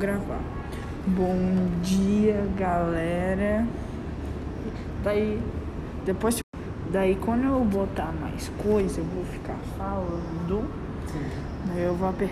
gravar. Bom dia, galera. Tá daí, depois, daí quando eu botar mais coisa, eu vou ficar falando. Daí eu vou apertar.